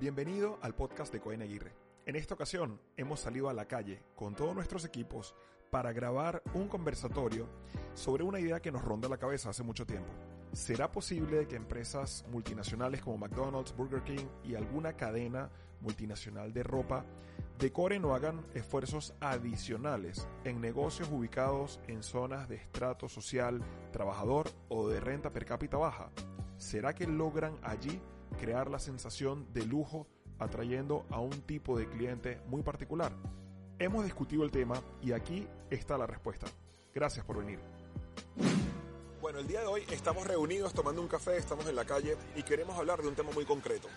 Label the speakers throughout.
Speaker 1: Bienvenido al podcast de Cohen Aguirre. En esta ocasión hemos salido a la calle con todos nuestros equipos para grabar un conversatorio sobre una idea que nos ronda la cabeza hace mucho tiempo. ¿Será posible que empresas multinacionales como McDonald's, Burger King y alguna cadena multinacional de ropa decoren o hagan esfuerzos adicionales en negocios ubicados en zonas de estrato social, trabajador o de renta per cápita baja? ¿Será que logran allí crear la sensación de lujo atrayendo a un tipo de cliente muy particular? Hemos discutido el tema y aquí está la respuesta. Gracias por venir. Bueno, el día de hoy estamos reunidos tomando un café, estamos en la calle y queremos hablar de un tema muy concreto.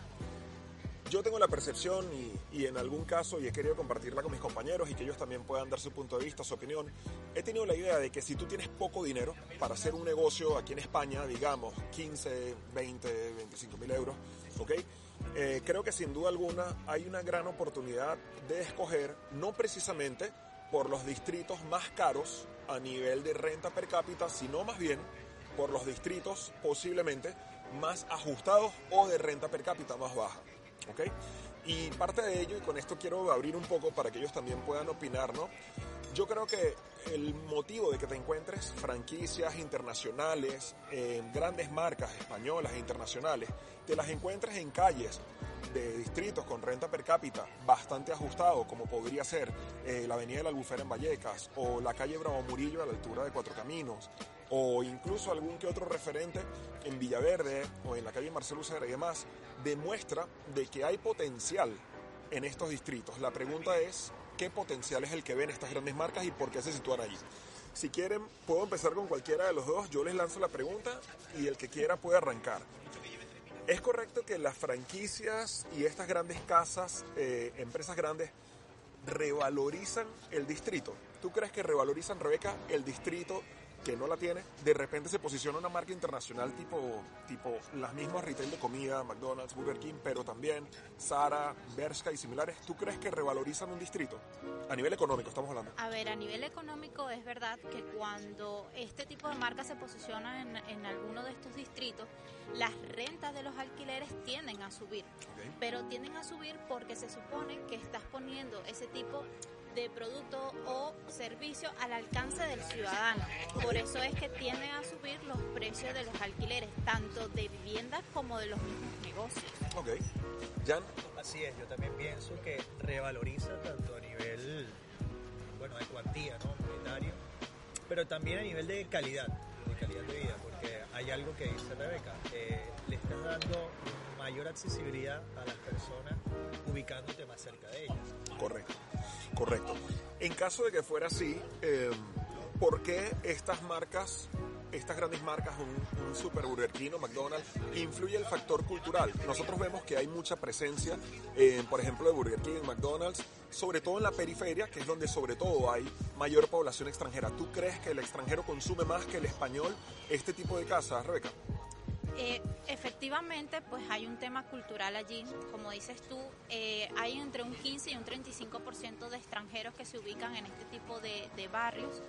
Speaker 1: Yo tengo la percepción y, en algún caso, y he querido compartirla con mis compañeros y que ellos también puedan dar su punto de vista, su opinión, he tenido la idea de que si tú tienes poco dinero para hacer un negocio aquí en España, digamos 15, 20, 25 mil euros, ¿ok? Eh, creo que sin duda alguna hay una gran oportunidad de escoger, no precisamente por los distritos más caros a nivel de renta per cápita, sino más bien por los distritos posiblemente más ajustados o de renta per cápita más baja. ¿Ok? Y parte de ello, y con esto quiero abrir un poco para que ellos también puedan opinar, ¿no? Yo creo que el motivo de que te encuentres franquicias internacionales, eh, grandes marcas españolas e internacionales, te las encuentres en calles de distritos con renta per cápita bastante ajustado, como podría ser eh, la Avenida de la Albufera en Vallecas o la calle Bravo Murillo a la altura de Cuatro Caminos, o incluso algún que otro referente en Villaverde o en la calle Marcelo Ucera y demás, demuestra de que hay potencial en estos distritos. La pregunta es, ¿qué potencial es el que ven estas grandes marcas y por qué se sitúan allí? Si quieren, puedo empezar con cualquiera de los dos, yo les lanzo la pregunta y el que quiera puede arrancar. ¿Es correcto que las franquicias y estas grandes casas, eh, empresas grandes, revalorizan el distrito? ¿Tú crees que revalorizan, Rebeca, el distrito que no la tiene, de repente se posiciona una marca internacional tipo, tipo las mismas retail de comida, McDonald's, Burger King, pero también Zara, Bershka y similares. ¿Tú crees que revalorizan un distrito? A nivel económico estamos hablando.
Speaker 2: A ver, a nivel económico es verdad que cuando este tipo de marcas se posiciona en, en alguno de estos distritos, las rentas de los alquileres tienden a subir. Okay. Pero tienden a subir porque se supone que estás poniendo ese tipo de producto o servicio al alcance del ciudadano. Por eso es que tienden a subir los precios de los alquileres, tanto de viviendas como de los mismos negocios.
Speaker 1: Ok. Jan.
Speaker 3: Así es, yo también pienso que revaloriza tanto a nivel, bueno, de cuantía, ¿no? Monetario, pero también a nivel de calidad, de calidad de vida, porque hay algo que dice Rebeca, eh, le estás dando mayor accesibilidad a las personas ubicándote más cerca de ellas.
Speaker 1: Correcto. Correcto. En caso de que fuera así, eh, ¿por qué estas marcas, estas grandes marcas, un, un Super Burger King o McDonald's, influye el factor cultural? Nosotros vemos que hay mucha presencia, eh, por ejemplo, de Burger King, McDonald's, sobre todo en la periferia, que es donde sobre todo hay mayor población extranjera. ¿Tú crees que el extranjero consume más que el español este tipo de casas, Rebeca?
Speaker 2: Eh, efectivamente, pues hay un tema cultural allí. Como dices tú, eh, hay entre un 15 y un 35% de extranjeros que se ubican en este tipo de, de barrios.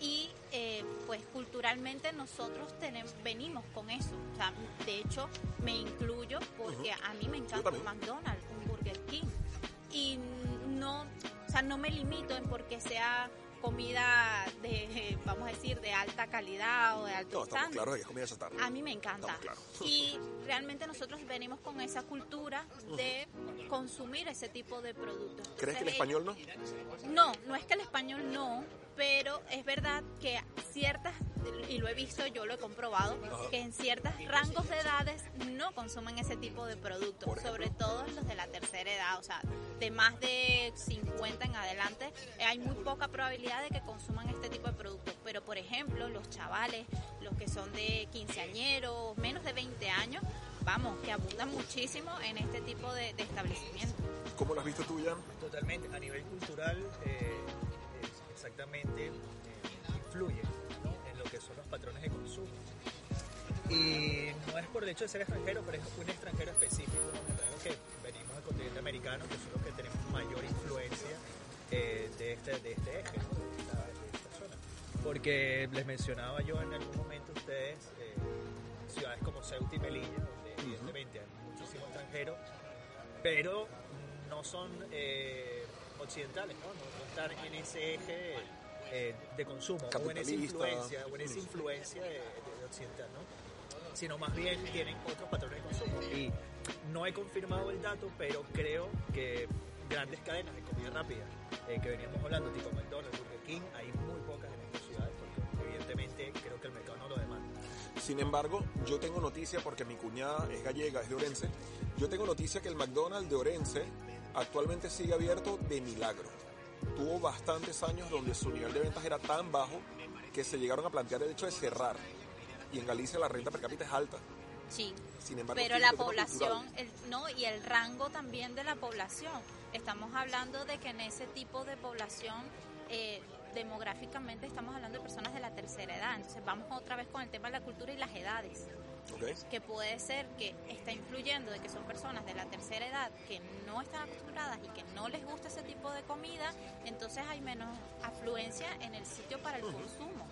Speaker 2: Y eh, pues culturalmente nosotros tenemos, venimos con eso. O sea, de hecho, me incluyo porque a mí me encanta un McDonald's, un Burger King. Y no, o sea, no me limito en porque sea comida de, vamos a decir, de alta calidad o de alto
Speaker 1: no,
Speaker 2: estándar.
Speaker 1: Claro, es comida chatarra.
Speaker 2: A mí me encanta.
Speaker 1: Claro.
Speaker 2: Y realmente nosotros venimos con esa cultura de consumir ese tipo de productos.
Speaker 1: ¿Crees que el español no?
Speaker 2: No, no es que el español no, pero es verdad que ciertas, y lo he visto, yo lo he comprobado, Ajá. que en ciertos rangos de edades no consumen ese tipo de productos, sobre todo los de la tercera edad, o sea, de más de 50 en adelante, hay muy poca probabilidad de que consuman este tipo de productos. Pero, por ejemplo, los chavales, los que son de quinceañeros, menos de 20 años, vamos, que abundan muchísimo en este tipo de, de establecimientos.
Speaker 1: ¿Cómo lo has visto tú, Jan?
Speaker 3: Totalmente. A nivel cultural, eh, exactamente eh, influye ¿no? en lo que son los patrones de consumo. Y no es por el hecho de ser extranjero, pero es un extranjero específico, continente americano, que son los que tenemos mayor influencia eh, de, este, de este eje, ¿no? de, esta, de, esta, zona. Porque les mencionaba yo en algún momento a ustedes eh, ciudades como Ceuta y Melilla, donde evidentemente hay muchísimo extranjero, pero no son eh, occidentales, ¿no? ¿no? están en ese eje eh, de consumo o en esa influencia, o en esa influencia de, de occidental, ¿no? Sino más bien tienen otros patrones de consumo. Y no he confirmado el dato, pero creo que grandes cadenas de comida rápida eh, que veníamos hablando, tipo McDonald's, Burger King, hay muy pocas en estas ciudades porque evidentemente creo que el mercado no lo demanda.
Speaker 1: Sin embargo, yo tengo noticia porque mi cuñada es gallega, es de Orense. Yo tengo noticia que el McDonald's de Orense actualmente sigue abierto de milagro. Tuvo bastantes años donde su nivel de ventas era tan bajo que se llegaron a plantear el hecho de cerrar. Y en Galicia la renta per cápita es alta.
Speaker 2: Sí.
Speaker 1: Sin embargo,
Speaker 2: Pero la población, el, no, y el rango también de la población. Estamos hablando de que en ese tipo de población, eh, demográficamente estamos hablando de personas de la tercera edad. Entonces vamos otra vez con el tema de la cultura y las edades.
Speaker 1: Ok.
Speaker 2: que puede ser que está influyendo de que son personas de la tercera edad que no están acostumbradas y que no les gusta ese tipo de comida, entonces hay menos afluencia en el sitio para el consumo.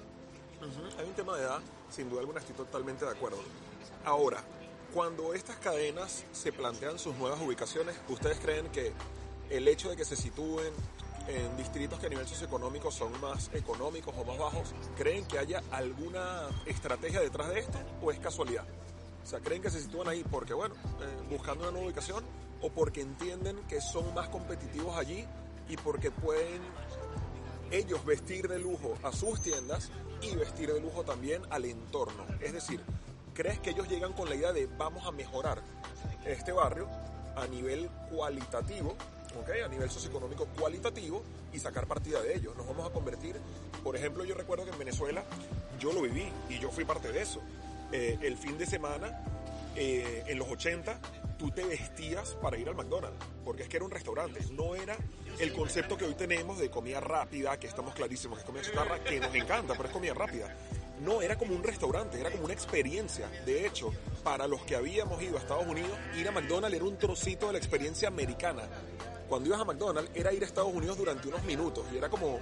Speaker 1: Ujú, Hay un tema de edad, sin duda alguna estoy totalmente de acuerdo. Ahora, cuando estas cadenas se plantean sus nuevas ubicaciones, ¿ustedes creen que el hecho de que se sitúen en distritos que a nivel socioeconómico son más económicos o más bajos, creen que haya alguna estrategia detrás de esto o es casualidad? O sea, ¿creen que se sitúan ahí porque, bueno, eh, buscando una nueva ubicación o porque entienden que son más competitivos allí y porque pueden ellos vestir de lujo a sus tiendas y vestir de lujo también al entorno. Es decir, ¿crees que ellos llegan con la idea de vamos a mejorar este barrio a nivel cualitativo, ¿ok? a nivel socioeconómico cualitativo y sacar partida de ello? Nos vamos a convertir, por ejemplo, yo recuerdo que en Venezuela yo lo viví y yo fui parte de eso. Eh, el fin de semana, eh, en los 80, tú te vestías para ir al McDonald's, porque es que era un restaurante, no era el concepto que hoy tenemos de comida rápida, que estamos clarísimos que es comida chatarra, que nos encanta, pero es comida rápida. No, era como un restaurante, era como una experiencia. De hecho, para los que habíamos ido a Estados Unidos, ir a McDonald's era un trocito de la experiencia americana. Cuando ibas a McDonald's era ir a Estados Unidos durante unos minutos y era como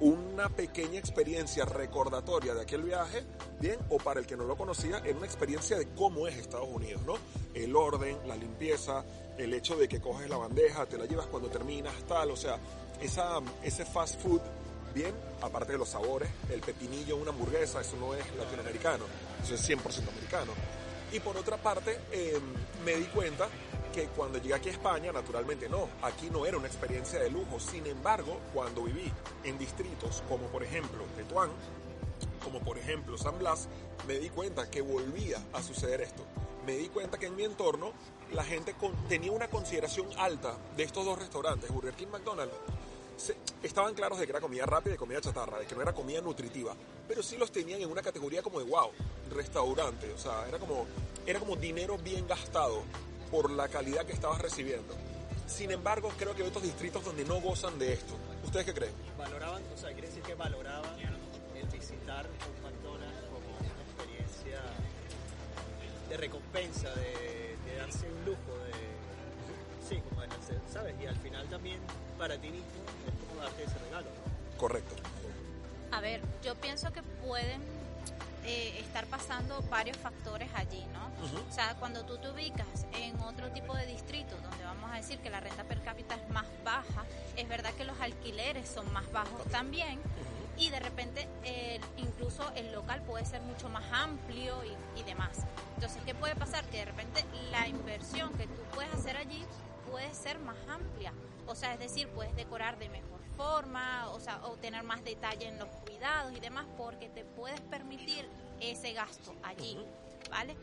Speaker 1: una pequeña experiencia recordatoria de aquel viaje, bien, o para el que no lo conocía, era una experiencia de cómo es Estados Unidos, ¿no? El orden, la limpieza, el hecho de que coges la bandeja, te la llevas cuando terminas, tal, o sea, esa, ese fast food, bien, aparte de los sabores, el pepinillo, una hamburguesa, eso no es latinoamericano, eso es 100% americano. Y por otra parte, eh, me di cuenta que cuando llegué aquí a España, naturalmente no, aquí no era una experiencia de lujo. Sin embargo, cuando viví en distritos como por ejemplo Tetuán, como por ejemplo San Blas, me di cuenta que volvía a suceder esto. Me di cuenta que en mi entorno la gente con- tenía una consideración alta de estos dos restaurantes, Burger King y McDonald's. Se- estaban claros de que era comida rápida y comida chatarra, de que no era comida nutritiva, pero sí los tenían en una categoría como de wow, restaurante, o sea, era como, era como dinero bien gastado por la calidad que estabas recibiendo. Sin embargo, creo que hay otros distritos donde no gozan de esto. ¿Ustedes qué creen?
Speaker 3: Valoraban, o sea, quiere decir que valoraban el visitar un McDonald's como una experiencia de recompensa, de, de darse un lujo, de. Sí, como de darse, ¿sabes? Y al final también para ti mismo es como darte ese regalo, ¿no?
Speaker 1: Correcto.
Speaker 2: A ver, yo pienso que pueden eh, estar pasando varios factores allí, ¿no? O sea, cuando tú te ubicas en otro tipo de distrito, donde vamos a decir que la renta per cápita es más baja, es verdad que los alquileres son más bajos también, y de repente eh, incluso el local puede ser mucho más amplio y, y demás. Entonces, ¿qué puede pasar? Que de repente la inversión que tú puedes hacer allí puede ser más amplia. O sea, es decir, puedes decorar de mejor forma, o sea, o tener más detalle en los cuidados y demás, porque te puedes permitir ese gasto allí, ¿vale?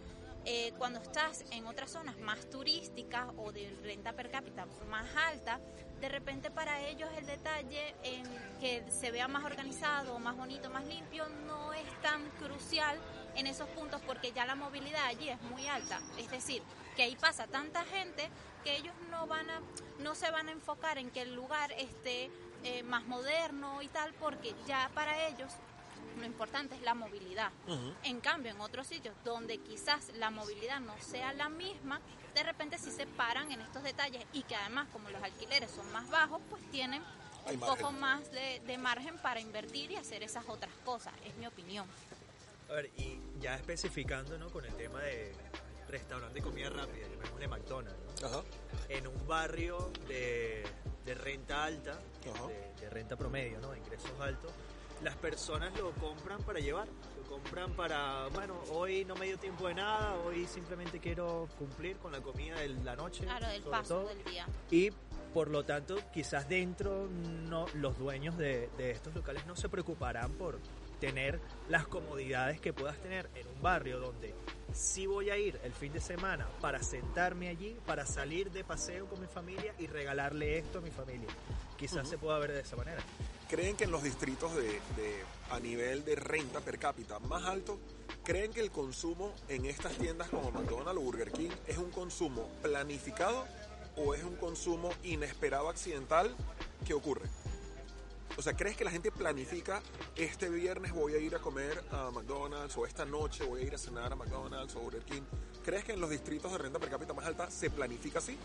Speaker 2: Eh, cuando estás en otras zonas más turísticas o de renta per cápita más alta, de repente para ellos el detalle en que se vea más organizado, más bonito, más limpio, no es tan crucial en esos puntos porque ya la movilidad allí es muy alta. Es decir, que ahí pasa tanta gente que ellos no van a, no se van a enfocar en que el lugar esté eh, más moderno y tal, porque ya para ellos lo importante es la movilidad. En cambio, en otros sitios donde quizás la movilidad no sea la misma, de repente sí se paran en estos detalles y que además como los alquileres son más bajos, pues tienen
Speaker 1: Hay
Speaker 2: un
Speaker 1: margen.
Speaker 2: poco más de, de margen para invertir y hacer esas otras cosas, es mi opinión.
Speaker 3: A ver, y ya especificando, ¿no? Con el tema de restaurante de comida rápida, llamémosle McDonald's, ¿no?
Speaker 1: Ajá.
Speaker 3: en un barrio de, de renta alta. De, de renta promedio, ¿no? de ingresos altos, las personas lo compran para llevar, lo compran para, bueno, hoy no me dio tiempo de nada, hoy simplemente quiero cumplir con la comida de la noche.
Speaker 2: Claro, del
Speaker 3: sobre
Speaker 2: paso
Speaker 3: todo.
Speaker 2: del día.
Speaker 3: Y por lo tanto, quizás dentro no, los dueños de, de estos locales no se preocuparán por tener las comodidades que puedas tener en un barrio donde sí voy a ir el fin de semana para sentarme allí, para salir de paseo con mi familia y regalarle esto a mi familia. Quizás se pueda ver de esa manera.
Speaker 1: ¿Creen que en los distritos de, de- a nivel de renta per cápita más alto, creen que el consumo en estas tiendas como McDonald's o Burger King es un consumo planificado o es un consumo inesperado accidental que ocurre? O sea, ¿crees que la gente planifica este viernes voy a ir a comer a McDonald's o esta noche voy a ir a cenar a McDonald's o Burger King? ¿Crees que en los distritos de renta per cápita más alta se planifica así?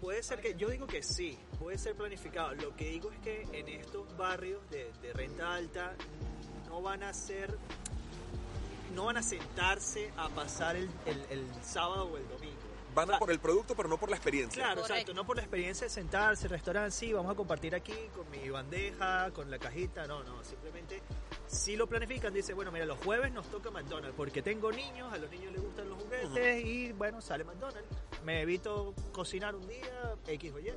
Speaker 3: Puede ser que, yo digo que sí, puede ser planificado. Lo que digo es que en estos barrios de, de renta alta no van a ser, no van a sentarse a pasar el, el- el sábado o el domingo.
Speaker 1: Van a
Speaker 3: O sea,
Speaker 1: por el producto pero no por la experiencia.
Speaker 3: Claro,
Speaker 2: Correcto.
Speaker 3: exacto, no por la experiencia de sentarse, restaurante, sí, vamos a compartir aquí con mi bandeja, con la cajita, no, no, simplemente si lo planifican, dice, bueno, mira, los jueves nos toca McDonald's, porque tengo niños, a los niños les gustan los juguetes y bueno, sale McDonald's. Me evito cocinar un día, X o Y.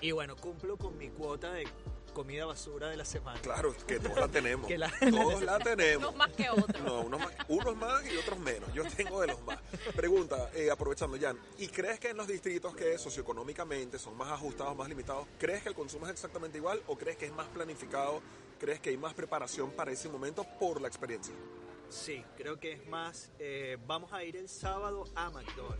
Speaker 3: Y bueno, cumplo con mi cuota de comida basura de la semana.
Speaker 1: Claro, que todos la tenemos.
Speaker 3: Que la-
Speaker 1: Todos la tenemos.
Speaker 2: No más que otro.
Speaker 1: No, unos más, unos más y otros menos. Yo tengo de los más. Pregunta, eh, aprovechando Jan, ¿y crees que en los distritos que socioeconómicamente son más ajustados, más limitados, crees que el consumo es exactamente igual o crees que es más planificado? ¿Crees que hay más preparación para ese momento por la experiencia?
Speaker 3: Sí, creo que es más, eh, vamos a ir el sábado a McDonald's.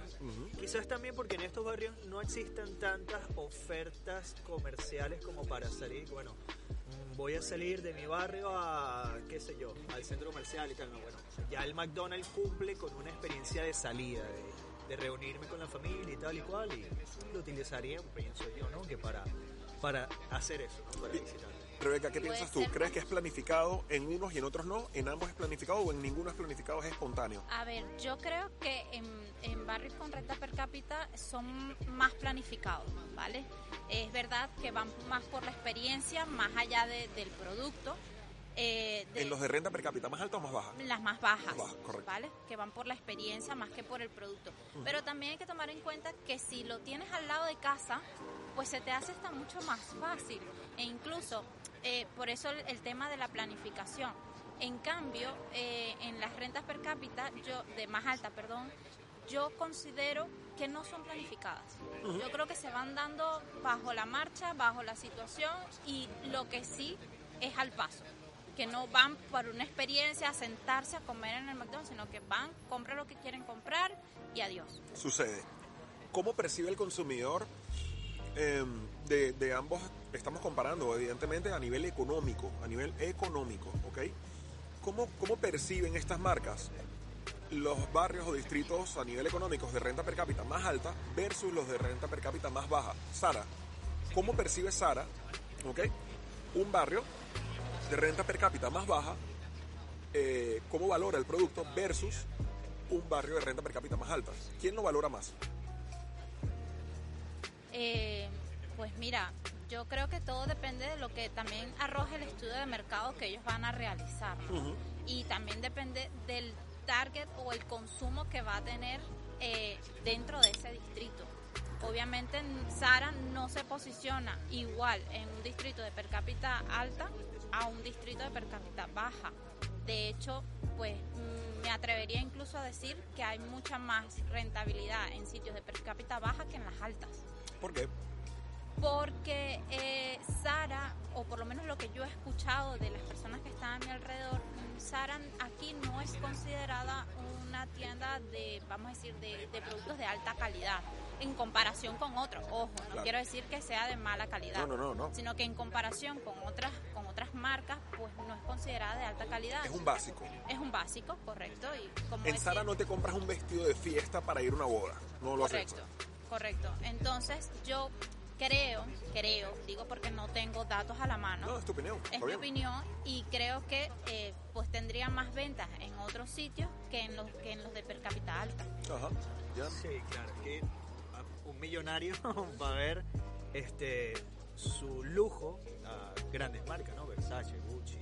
Speaker 3: Quizás también porque en estos barrios no existan tantas ofertas comerciales como para salir, bueno, mm, voy a salir de mi barrio a, qué sé yo, al centro comercial y tal, no, bueno, ya el McDonald's cumple con una experiencia de salida, de, de reunirme con la familia y tal y cual, y lo utilizaría, pienso yo, ¿no? Que para, para hacer eso, ¿no? Para visitar.
Speaker 1: Rebeca, ¿qué piensas tú? ¿Crees que es planificado en unos y en otros no? ¿En ambos es planificado o en ninguno es planificado, es espontáneo?
Speaker 2: A ver, yo creo que en, en barrios con renta per cápita son más planificados, ¿vale? Es verdad que van más por la experiencia, más allá de- del producto. eh, de-
Speaker 1: ¿En los de renta per cápita más alta o más baja?
Speaker 2: las más bajas,
Speaker 1: Más bajas, correcto.
Speaker 2: ¿vale? Que van por la experiencia más que por el producto. Pero también hay que tomar en cuenta que si lo tienes al lado de casa, pues se te hace hasta mucho más fácil. E incluso, eh, por eso el, el tema de la planificación. En cambio, eh, en las rentas per cápita, yo, de más alta, perdón, yo considero que no son planificadas. Yo creo que se van dando bajo la marcha, bajo la situación y lo que sí es al paso. Que no van por una experiencia a sentarse a comer en el McDonald's, sino que van, compran lo que quieren comprar y adiós.
Speaker 1: sucede? ¿Cómo percibe el consumidor eh, de, de ambos? Estamos comparando, evidentemente, a nivel económico, a nivel económico, ¿ok? ¿Cómo, cómo perciben estas marcas los barrios o distritos a nivel económico de renta per cápita más alta versus los de renta per cápita más baja? Sara, ¿cómo percibe Sara, ¿ok? Un barrio de renta per cápita más baja, eh, ¿cómo valora el producto versus un barrio de renta per cápita más alta? ¿Quién lo valora más?
Speaker 2: Eh, pues mira, yo creo que todo depende de lo que también arroje el estudio de mercado que ellos van a realizar. Y también depende del target o el consumo que va a tener eh, dentro de ese distrito. Obviamente Sara no se posiciona igual en un distrito de per cápita alta a un distrito de per cápita baja. De hecho, pues mm, me atrevería incluso a decir que hay mucha más rentabilidad en sitios de per cápita baja que en las altas
Speaker 1: ¿Por qué?
Speaker 2: Porque eh, Sara, o por lo menos lo que yo he escuchado de las personas que están a mi alrededor, Sara aquí no es considerada una tienda de, vamos a decir, de, de productos de alta calidad en comparación con otros. Ojo, no
Speaker 1: Claro.
Speaker 2: quiero decir que sea de mala calidad,
Speaker 1: No, no, no, no.
Speaker 2: sino que en comparación con otras con otras marcas, pues no es considerada de alta calidad.
Speaker 1: Es un básico.
Speaker 2: Es un básico, correcto. Y como
Speaker 1: En Sara no te compras un vestido de fiesta para ir a una boda. No lo haces.
Speaker 2: Correcto, correcto. Entonces yo creo, creo, digo porque no tengo datos a la mano,
Speaker 1: No, es tu opinión.
Speaker 2: es mi
Speaker 1: bien.
Speaker 2: opinión y creo que eh, pues tendría más ventas en otros sitios que en los que en los de per cápita alta.
Speaker 1: Ajá. Ya.
Speaker 3: Sí, claro, que un millonario va a ver este, su lujo a grandes marcas, ¿no? Versace, Gucci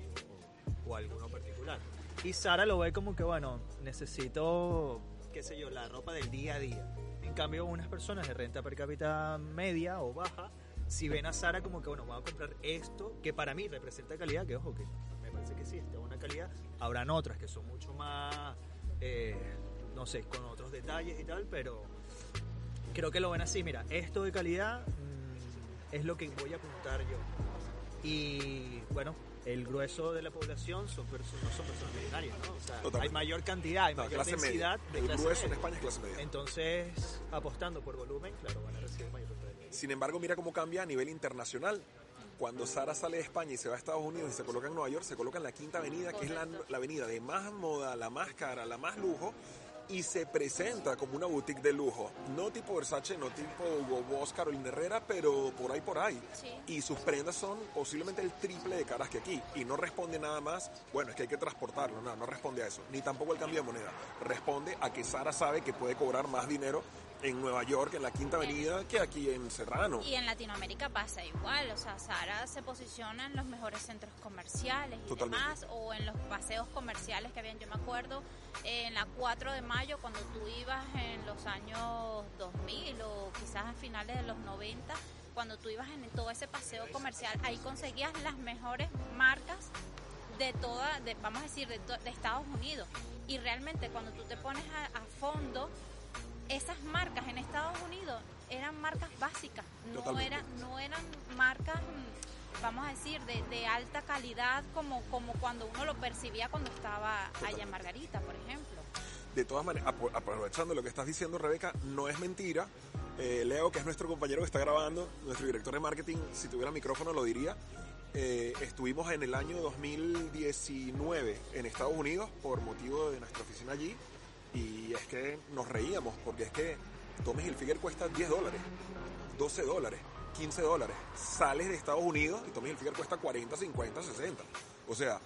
Speaker 3: o, o alguno particular. Y Sara lo ve como que, bueno, necesito, qué sé yo, la ropa del día a día. En cambio, unas personas de renta per cápita media o baja, si ven a Sara como que, bueno, voy a comprar esto, que para mí representa calidad, que ojo, que me parece que sí, está buena calidad. Habrán otras que son mucho más, eh, no sé, con otros detalles y tal, pero creo que lo ven así, mira, esto de calidad mm, es lo que voy a apuntar yo. Y bueno, el grueso de la población son perso- no son personas millonarias, ¿no? O sea,
Speaker 1: Totalmente.
Speaker 3: hay mayor cantidad, hay
Speaker 1: No,
Speaker 3: mayor densidad
Speaker 1: media.
Speaker 3: de
Speaker 1: El
Speaker 3: clase
Speaker 1: grueso en. España es clase media.
Speaker 3: Entonces, apostando por volumen, claro, van a recibir mayor.
Speaker 1: Sin embargo, mira cómo cambia a nivel internacional. Cuando Sara sale de España y se va a Estados Unidos y se coloca en Nueva York, se coloca en la Quinta Avenida, que es la, la avenida de más moda, la más cara, la más lujo, y se presenta como una boutique de lujo. No tipo Versace, no tipo Hugo Boss, Carolina Herrera, pero por ahí, por ahí.
Speaker 2: Sí.
Speaker 1: Y sus prendas son posiblemente el triple de caras que aquí. Y no responde nada más, bueno, es que hay que transportarlo. No, no responde a eso. Ni tampoco el cambio de moneda. Responde a que Sara sabe que puede cobrar más dinero en Nueva York, en la Quinta Avenida, que aquí en Serrano.
Speaker 2: Y en Latinoamérica pasa igual, o sea, Sara se posiciona en los mejores centros comerciales y
Speaker 1: Totalmente.
Speaker 2: demás, o en los paseos comerciales que habían, yo me acuerdo, eh, en la 4 de mayo, cuando tú ibas en los años 2000 o quizás a finales de los 90, cuando tú ibas en todo ese paseo comercial, ahí conseguías las mejores marcas de toda, de, vamos a decir, de, de Estados Unidos. Y realmente cuando tú te pones a, a fondo, esas marcas en Estados Unidos eran marcas básicas, no, eran marcas, vamos a decir, de, de alta calidad como, como cuando uno lo percibía cuando estaba allá en Margarita, por ejemplo.
Speaker 1: De todas maneras, aprovechando lo que estás diciendo, Rebeca, no es mentira. Eh, Leo, que es nuestro compañero que está grabando, nuestro director de marketing, si tuviera micrófono lo diría. Eh, estuvimos en el año 2019 en Estados Unidos por motivo de nuestra oficina allí y es que nos reíamos porque es que Tommy Hilfiger cuesta 10 dólares, 12 dólares, 15 dólares. Sales de Estados Unidos y Tommy Hilfiger cuesta 40, 50, 60. O sea,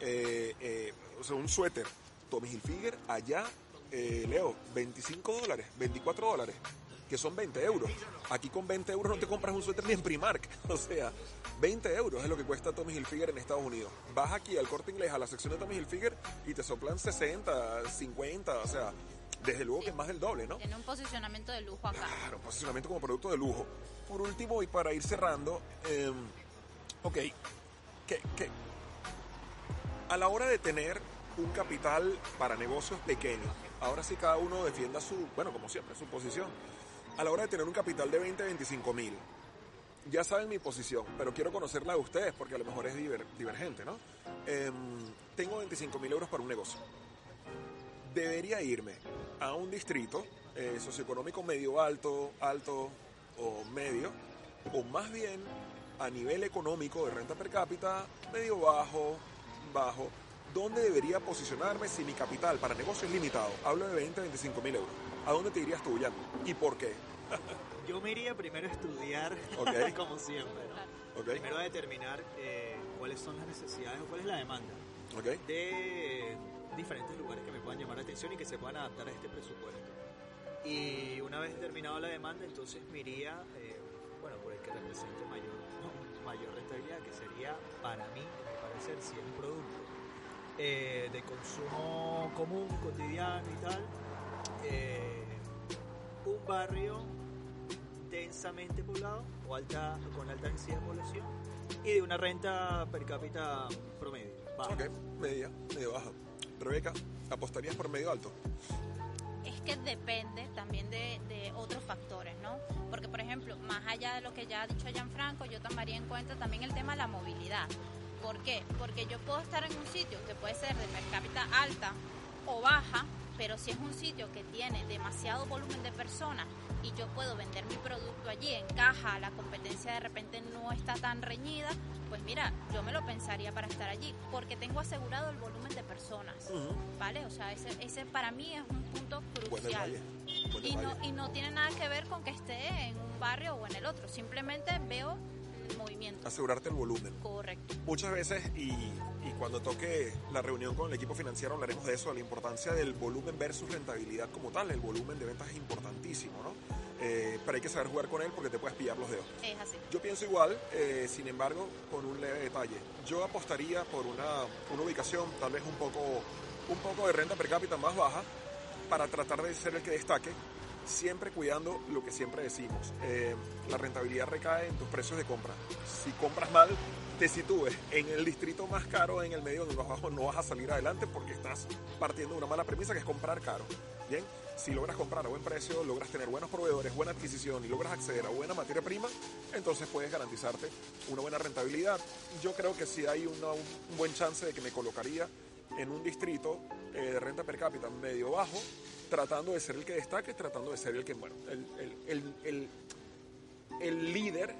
Speaker 1: eh, eh, o sea, un suéter Tommy Hilfiger allá, eh, Leo, 25 dólares, 24 dólares, que son 20 euros. Aquí con 20 euros no te compras un suéter ni en Primark. O sea, 20 euros es lo que cuesta Tommy Hilfiger en Estados Unidos. Vas aquí al corte inglés, a la sección de Tommy Hilfiger y te soplan 60, 50, o sea, desde luego que es más del doble, ¿no?
Speaker 2: Tiene un posicionamiento de lujo acá.
Speaker 1: Claro, posicionamiento como producto de lujo. Por último, y para ir cerrando, eh, ok, que, que a la hora de tener un capital para negocios pequeños, ahora sí cada uno defienda su, bueno, como siempre, su posición. A la hora de tener un capital de 20, 25 mil, ya saben mi posición, pero quiero conocerla de ustedes porque a lo mejor es diver- divergente, ¿no? Em, tengo 25 mil euros para un negocio debería irme a un distrito eh, socioeconómico medio alto, alto o medio, o más bien a nivel económico de renta per cápita medio bajo, bajo, ¿dónde debería posicionarme si mi capital para negocio es limitado? Hablo de 20, 25 mil euros. ¿A dónde te irías tú, Jan? ¿Y por qué?
Speaker 3: Yo me iría primero a estudiar,
Speaker 1: Ok.
Speaker 3: como siempre. ¿no? Primero a determinar eh, cuáles son las necesidades o cuál es la demanda de diferentes lugares que me puedan llamar la atención y que se puedan adaptar a este presupuesto. Y una vez determinada la demanda, entonces me iría, eh, bueno, por el que represente mayor, no, mayor rentabilidad, que sería para mí, mi parecer, si es un producto eh, de consumo común, cotidiano y tal, eh, un barrio densamente poblado o alta, con alta densidad de población y de una renta per cápita promedio. baja.
Speaker 1: Ok, media, medio baja. Rebeca, ¿apostarías por medio alto?
Speaker 2: Es que depende también de, de otros factores, ¿no? Porque, por ejemplo, más allá de lo que ya ha dicho Gianfranco, yo tomaría en cuenta también el tema de la movilidad. ¿Por qué? Porque yo puedo estar en un sitio que puede ser de per cápita alta o baja, pero si es un sitio que tiene demasiado volumen de personas y yo puedo vender mi producto allí, encaja, la competencia de repente no está tan reñida, pues mira, yo me lo pensaría para estar allí, porque tengo asegurado el volumen de personas. ¿vale? O sea, ese, ese para mí es un punto crucial. Y no, y no tiene nada que ver con que esté en un barrio o en el otro, simplemente veo el movimiento.
Speaker 1: Asegurarte el volumen.
Speaker 2: Correcto.
Speaker 1: Muchas veces, y, y cuando toque la reunión con el equipo financiero, hablaremos de eso, de la importancia del volumen versus rentabilidad como tal. El volumen de ventas es importantísimo, ¿no? eh, pero hay que saber jugar con él porque te puedes pillar los dedos.
Speaker 2: Es así.
Speaker 1: Yo pienso igual, eh, sin embargo, con un leve detalle. Yo apostaría por una, una ubicación tal vez un poco, un poco de renta per cápita más baja para tratar de ser el que destaque, siempre cuidando lo que siempre decimos. Eh, la rentabilidad recae en tus precios de compra. Si compras mal, te sitúes en el distrito más caro, en el medio de los bajos, no vas a salir adelante porque estás partiendo de una mala premisa que es comprar caro. Bien, si logras comprar a buen precio, logras tener buenos proveedores, buena adquisición y logras acceder a buena materia prima, entonces puedes garantizarte una buena rentabilidad. Yo creo que si hay una- un buen chance de que me colocaría en un distrito eh, de renta per cápita medio bajo, tratando de ser el que destaque, tratando de ser el que, bueno, el, el- el- el- el líder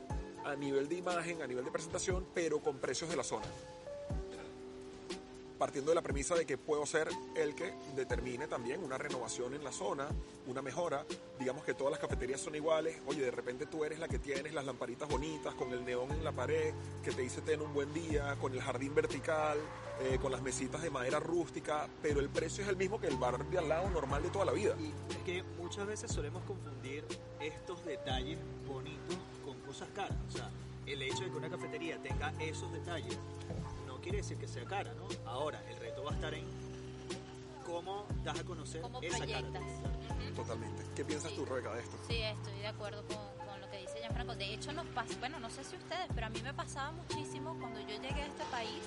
Speaker 1: a nivel de imagen, a nivel de presentación, pero con precios de la zona. Partiendo de la premisa de que puedo ser el que determine también una renovación en la zona, una mejora. Digamos que todas las cafeterías son iguales. Oye, de repente tú eres la que tienes las lamparitas bonitas, con el neón en la pared, que te dice ten un buen día, con el jardín vertical, eh, con las mesitas de madera rústica, pero el precio es el mismo que el bar de al lado normal de toda la vida.
Speaker 3: Y es que muchas veces solemos confundir estos detalles bonitos cosas caras. O sea, el hecho de que una cafetería tenga esos detalles no quiere decir que sea cara, ¿no? Ahora, el reto va a estar en cómo das a conocer
Speaker 2: ¿Cómo
Speaker 3: esa
Speaker 2: proyectas?
Speaker 3: cara.
Speaker 1: Totalmente. ¿Qué piensas
Speaker 2: Sí.
Speaker 1: tú, Rebeca, de esto?
Speaker 2: Sí, estoy de acuerdo con, con lo que dice Gianfranco. De hecho, nos pasa, bueno, no sé si ustedes, pero a mí me pasaba muchísimo cuando yo llegué a este país.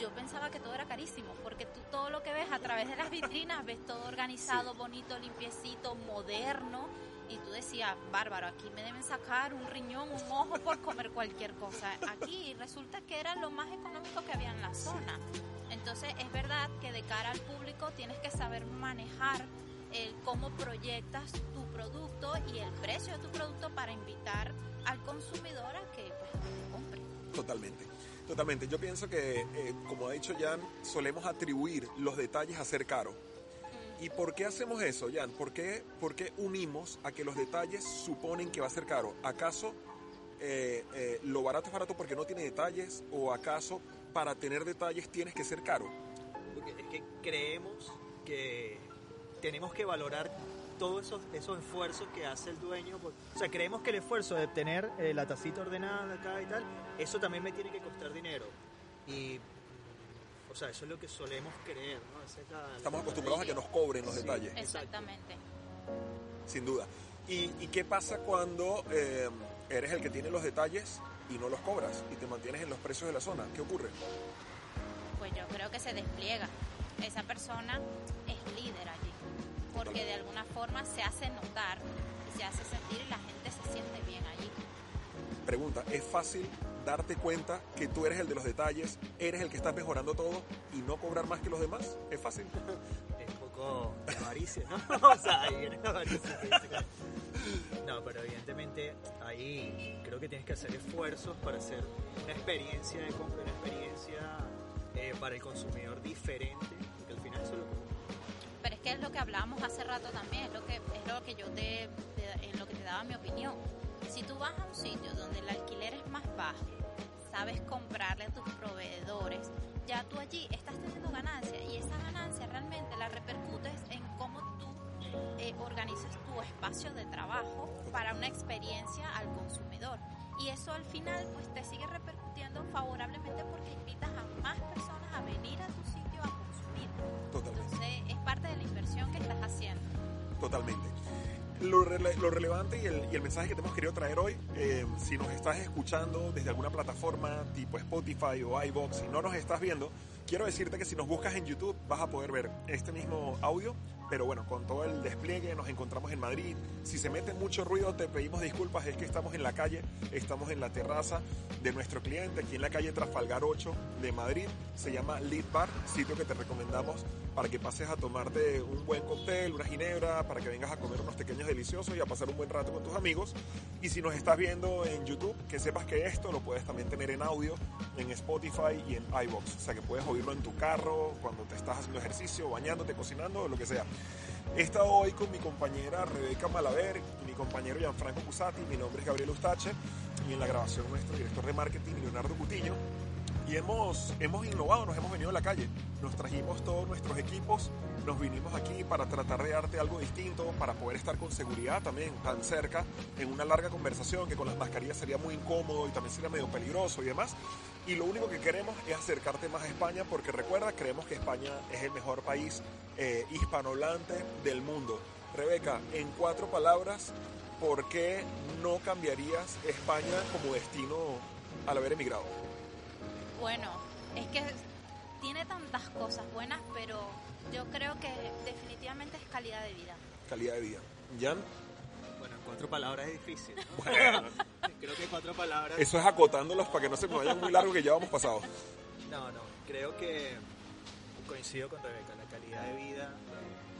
Speaker 2: Yo pensaba que todo era carísimo, porque tú todo lo que ves a través de las vitrinas, ves todo organizado, bonito, limpiecito, moderno, y tú decías, bárbaro, aquí me deben sacar un riñón, un ojo por comer cualquier cosa. Aquí resulta que era lo más económico que había en la zona. Entonces es verdad que de cara al público tienes que saber manejar el cómo proyectas tu producto y el precio de tu producto para invitar al consumidor a que pues, te compre.
Speaker 1: Totalmente. Totalmente. Yo pienso que, eh, como ha dicho Jan, solemos atribuir los detalles a ser caro. ¿Y por qué hacemos eso, Jan? ¿Por qué, por qué unimos a que los detalles suponen que va a ser caro? ¿Acaso eh, eh, lo barato es barato porque no tiene detalles? ¿O acaso para tener detalles tienes que ser caro?
Speaker 3: Porque es que creemos que tenemos que valorar todos esos, esos esfuerzos que hace el dueño. O sea, creemos que el esfuerzo de tener eh, la tacita ordenada acá y tal, eso también me tiene que costar dinero. Y, o sea, eso es lo que solemos creer, ¿no? Esa es la-
Speaker 1: Estamos
Speaker 3: la-
Speaker 1: acostumbrados a que nos cobren los
Speaker 3: Sí.
Speaker 1: detalles,
Speaker 2: Exactamente.
Speaker 1: sin duda. ¿Y, y qué pasa cuando eh, eres el que tiene los detalles y no los cobras y te mantienes en los precios de la zona? ¿Qué ocurre?
Speaker 2: Pues yo creo que se despliega. Esa persona es líder allí, porque de alguna forma se hace notar y se hace sentir y la gente se siente bien allí.
Speaker 1: Pregunta, ¿es fácil darte cuenta que tú eres el de los detalles, eres el que estás mejorando todo y no cobrar más que los demás? ¿Es fácil?
Speaker 3: es un poco de avaricia, ¿no? o sea, ahí viene la avaricia. que dice que- No, pero evidentemente ahí creo que tienes que hacer esfuerzos para hacer una experiencia de compra, una experiencia eh, para el consumidor diferente, porque al final eso es lo que
Speaker 2: Pero es que es lo que hablábamos hace rato también, es lo que, es lo que yo te, te- en lo que te daba mi opinión. Si tú vas a un sitio donde el alquiler es más bajo, sabes comprarle a tus proveedores, ya tú allí estás teniendo ganancia y esa ganancia realmente la repercutes en cómo tú eh, organizas tu espacio de trabajo para una experiencia al consumidor. Y eso al final pues te sigue repercutiendo favorablemente porque invitas a más personas a venir a tu sitio a consumir.
Speaker 1: Totalmente.
Speaker 2: Entonces es parte de la inversión que estás haciendo.
Speaker 1: Totalmente. Lo, rele- lo relevante y el, y el mensaje que te hemos querido traer hoy, eh, si nos estás escuchando desde alguna plataforma tipo Spotify o iBox, si no nos estás viendo, quiero decirte que si nos buscas en YouTube vas a poder ver este mismo audio, pero bueno, con todo el despliegue nos encontramos en Madrid. Si se mete mucho ruido, te pedimos disculpas, es que estamos en la calle, estamos en la terraza de nuestro cliente, aquí en la calle Trafalgar 8 de Madrid. Se llama Lead Bar, sitio que te recomendamos para que pases a tomarte un buen cóctel, una ginebra, para que vengas a comer unos pequeños deliciosos y a pasar un buen rato con tus amigos. Y si nos estás viendo en YouTube, que sepas que esto lo puedes también tener en audio, en Spotify y en iBox. O sea que puedes oírlo en tu carro, cuando te estás haciendo ejercicio, bañándote, cocinando lo que sea. He estado hoy con mi compañera Rebeca Malaver mi compañero Gianfranco Cusati. Mi nombre es Gabriel Ustache y en la grabación nuestro director de marketing Leonardo Cutiño. Y hemos, hemos innovado, nos hemos venido a la calle. Nos trajimos todos nuestros equipos nos vinimos aquí para tratar de darte algo distinto, para poder estar con seguridad también tan cerca en una larga conversación que con las mascarillas sería muy incómodo y también sería medio peligroso y demás. Y lo único que queremos es acercarte más a España porque recuerda, creemos que España es el mejor país eh, hispanohablante del mundo. Rebeca, en cuatro palabras, ¿por qué no cambiarías España como destino al haber emigrado?
Speaker 2: Bueno, es que tiene tantas cosas buenas, pero yo creo que definitivamente es calidad de vida.
Speaker 1: Calidad de vida. ¿Jan?
Speaker 3: Bueno, en cuatro palabras es difícil. ¿no?
Speaker 1: Bueno.
Speaker 3: creo que cuatro palabras.
Speaker 1: Eso es acotándolos para que no se me vayan muy largo que ya vamos pasado.
Speaker 3: No, no, creo que coincido con Rebeca, la calidad de vida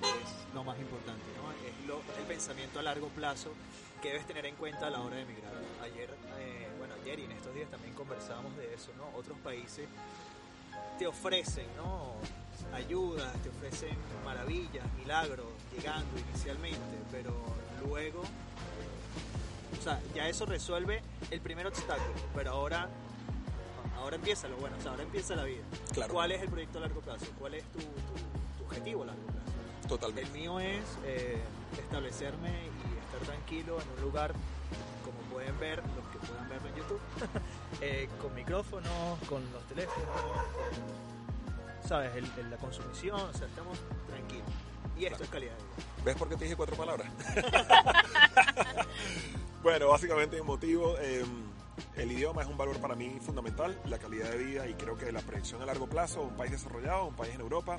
Speaker 3: es lo más importante, ¿no? Es lo- el pensamiento a largo plazo que debes tener en cuenta a la hora de emigrar. Ayer, eh, bueno, ayer y en estos días también conversábamos de eso, ¿no? Otros países te ofrecen, ¿no? Ayudas, te ofrecen maravillas, milagros, llegando inicialmente, pero luego, o sea, ya eso resuelve el primer obstáculo, pero ahora, ahora empieza lo bueno, o sea, ahora empieza la vida.
Speaker 1: Claro.
Speaker 3: ¿Cuál es el proyecto a largo plazo? ¿Cuál es tu, tu- tu objetivo a largo plazo? El
Speaker 1: Totalmente.
Speaker 3: mío es eh, establecerme y estar tranquilo en un lugar, como pueden ver, los que puedan verlo en YouTube, eh, con micrófonos, con los teléfonos, con, ¿sabes? El- el- la consumición, o sea, estamos tranquilos. Y esto es calidad de vida.
Speaker 1: ¿Ves por qué te dije cuatro palabras? bueno, básicamente el motivo, eh, el idioma es un valor para mí fundamental, la calidad de vida y creo que la proyección a largo plazo, un país desarrollado, un país en Europa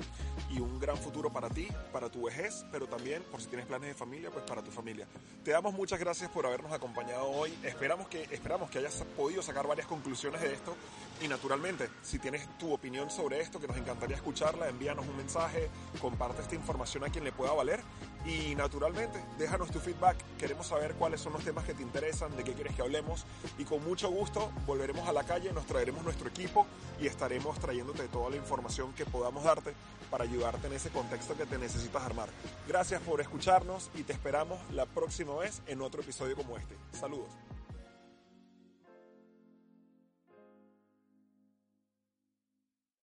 Speaker 1: y un gran futuro para ti, para tu vejez, pero también por si tienes planes de familia, pues para tu familia. Te damos muchas gracias por habernos acompañado hoy. Esperamos que, esperamos que hayas podido sacar varias conclusiones de esto y naturalmente, si tienes tu opinión sobre esto, que nos encantaría escucharla, envíanos un mensaje, comparte esta información a quien le pueda valer y naturalmente, déjanos tu feedback. Queremos saber cuáles son los temas que te interesan, de qué quieres que hablemos y con mucho gusto volveremos a la calle, nos traeremos nuestro equipo y estaremos trayéndote toda la información que podamos darte para ayudarte en ese contexto que te necesitas armar. Gracias por escucharnos y te esperamos la próxima vez en otro episodio como este. Saludos.